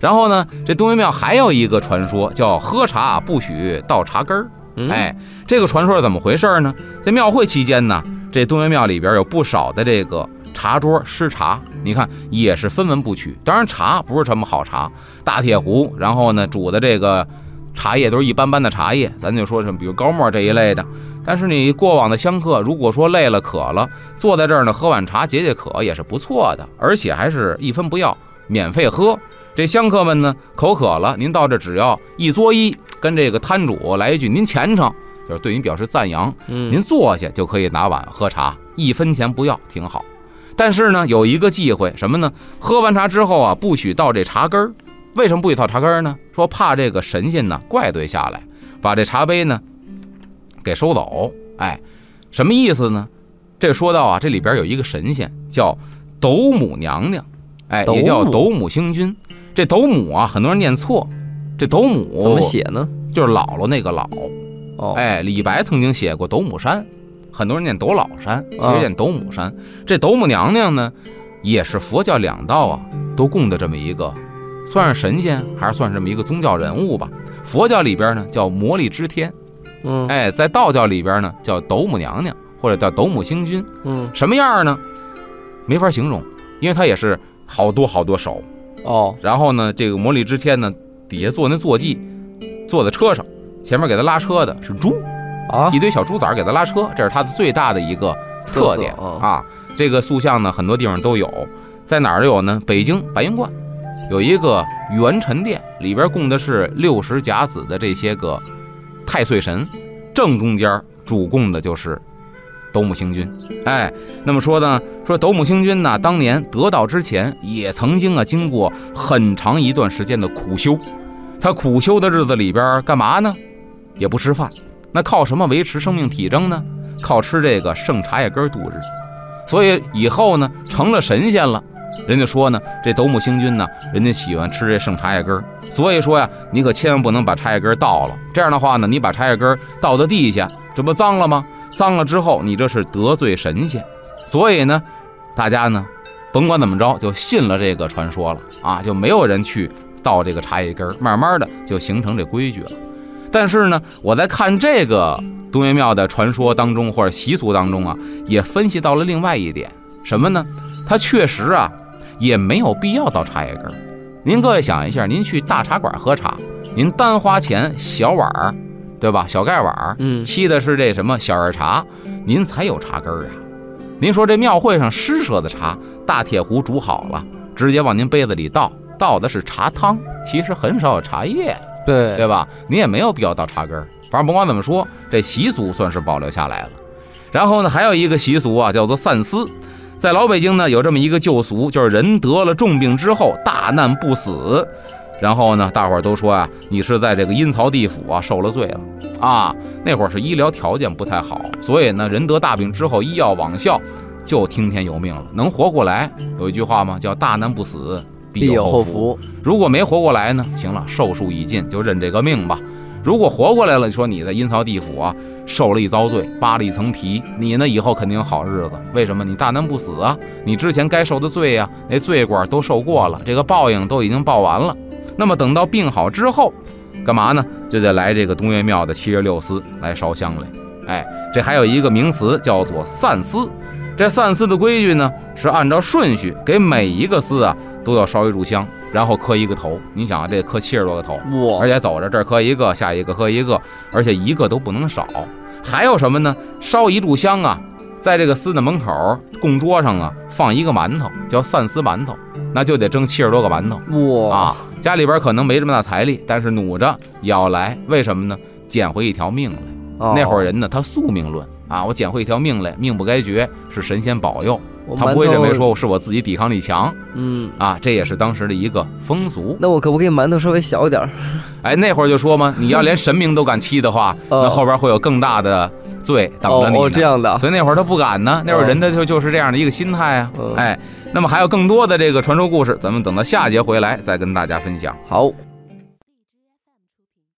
然后呢，这东岳庙还有一个传说，叫喝茶不许倒茶根儿。哎，这个传说是怎么回事呢？在庙会期间呢，这东岳庙里边有不少的这个茶桌施茶，你看也是分文不取。当然，茶不是什么好茶，大铁壶，然后呢煮的这个。茶叶都是一般般的茶叶，咱就说什么，比如高沫这一类的。但是你过往的香客，如果说累了渴了，坐在这儿呢，喝碗茶解解渴也是不错的，而且还是一分不要，免费喝。这香客们呢，口渴了，您到这只要一作揖，跟这个摊主来一句“您虔诚”，就是对您表示赞扬。嗯，您坐下就可以拿碗喝茶，一分钱不要，挺好。但是呢，有一个忌讳，什么呢？喝完茶之后啊，不许倒这茶根儿。为什么不许倒茶根儿呢？说怕这个神仙呢怪罪下来，把这茶杯呢给收走。哎，什么意思呢？这说到啊，这里边有一个神仙叫斗母娘娘，哎，也叫斗母星君。这斗母啊，很多人念错，这斗母怎么写呢？就是姥姥那个姥。哦，哎，李白曾经写过斗母山，很多人念斗老山，其实念斗母山。这斗母娘娘呢，也是佛教两道啊都供的这么一个。算是神仙，还是算是这么一个宗教人物吧？佛教里边呢叫魔力之天，嗯，哎，在道教里边呢叫斗母娘娘，或者叫斗母星君，嗯，什么样呢？没法形容，因为它也是好多好多手哦。然后呢，这个魔力之天呢底下坐那坐骑，坐在车上，前面给他拉车的是猪啊，一堆小猪崽给他拉车，这是他的最大的一个特点啊。这个塑像呢很多地方都有，在哪儿都有呢？北京白云观。有一个元辰殿，里边供的是六十甲子的这些个太岁神，正中间主供的就是斗母星君。哎，那么说呢，说斗母星君呢，当年得道之前，也曾经啊经过很长一段时间的苦修。他苦修的日子里边干嘛呢？也不吃饭，那靠什么维持生命体征呢？靠吃这个剩茶叶根度日。所以以后呢，成了神仙了。人家说呢，这斗母星君呢，人家喜欢吃这剩茶叶根，所以说呀，你可千万不能把茶叶根倒了。这样的话呢，你把茶叶根倒到地下，这不脏了吗？脏了之后，你这是得罪神仙。所以呢，大家呢，甭管怎么着，就信了这个传说了啊，就没有人去倒这个茶叶根儿，慢慢的就形成这规矩了。但是呢，我在看这个东岳庙的传说当中或者习俗当中啊，也分析到了另外一点，什么呢？它确实啊。也没有必要倒茶叶根儿。您各位想一下，您去大茶馆喝茶，您单花钱小碗儿，对吧？小盖碗儿，嗯，沏的是这什么小叶茶，您才有茶根儿啊。您说这庙会上施舍的茶，大铁壶煮好了，直接往您杯子里倒，倒的是茶汤，其实很少有茶叶，对对吧？您也没有必要倒茶根儿。反正甭管怎么说，这习俗算是保留下来了。然后呢，还有一个习俗啊，叫做散丝。在老北京呢，有这么一个旧俗，就是人得了重病之后，大难不死，然后呢，大伙儿都说啊，你是在这个阴曹地府啊受了罪了啊。那会儿是医疗条件不太好，所以呢，人得大病之后，医药网效，就听天由命了，能活过来。有一句话嘛，叫大难不死，必有后福。如果没活过来呢，行了，寿数已尽，就认这个命吧。如果活过来了，你说你在阴曹地府啊。受了一遭罪，扒了一层皮，你呢以后肯定有好日子。为什么？你大难不死啊！你之前该受的罪呀，那罪过都受过了，这个报应都已经报完了。那么等到病好之后，干嘛呢？就得来这个东岳庙的七十六司来烧香来。哎，这还有一个名词叫做散司。这散司的规矩呢，是按照顺序给每一个司啊都要烧一炷香，然后磕一个头。你想啊，这磕七十多个头，哇！而且走着这儿磕一个，下一个磕一个，而且一个都不能少。还有什么呢？烧一炷香啊，在这个司的门口供桌上啊，放一个馒头，叫散司馒头，那就得蒸七十多个馒头。哇啊！家里边可能没这么大财力，但是努着也要来。为什么呢？捡回一条命来。那会儿人呢，他宿命论啊，我捡回一条命来，命不该绝，是神仙保佑。他不会认为说是我自己抵抗力强，嗯啊，这也是当时的一个风俗。那我可不可以馒头稍微小点儿？哎，那会儿就说嘛，你要连神明都敢欺的话，那后边会有更大的罪等着你。哦，这样的。所以那会儿他不敢呢，那会儿人他就就是这样的一个心态啊。哎，那么还有更多的这个传说故事，咱们等到下节回来再跟大家分享。好。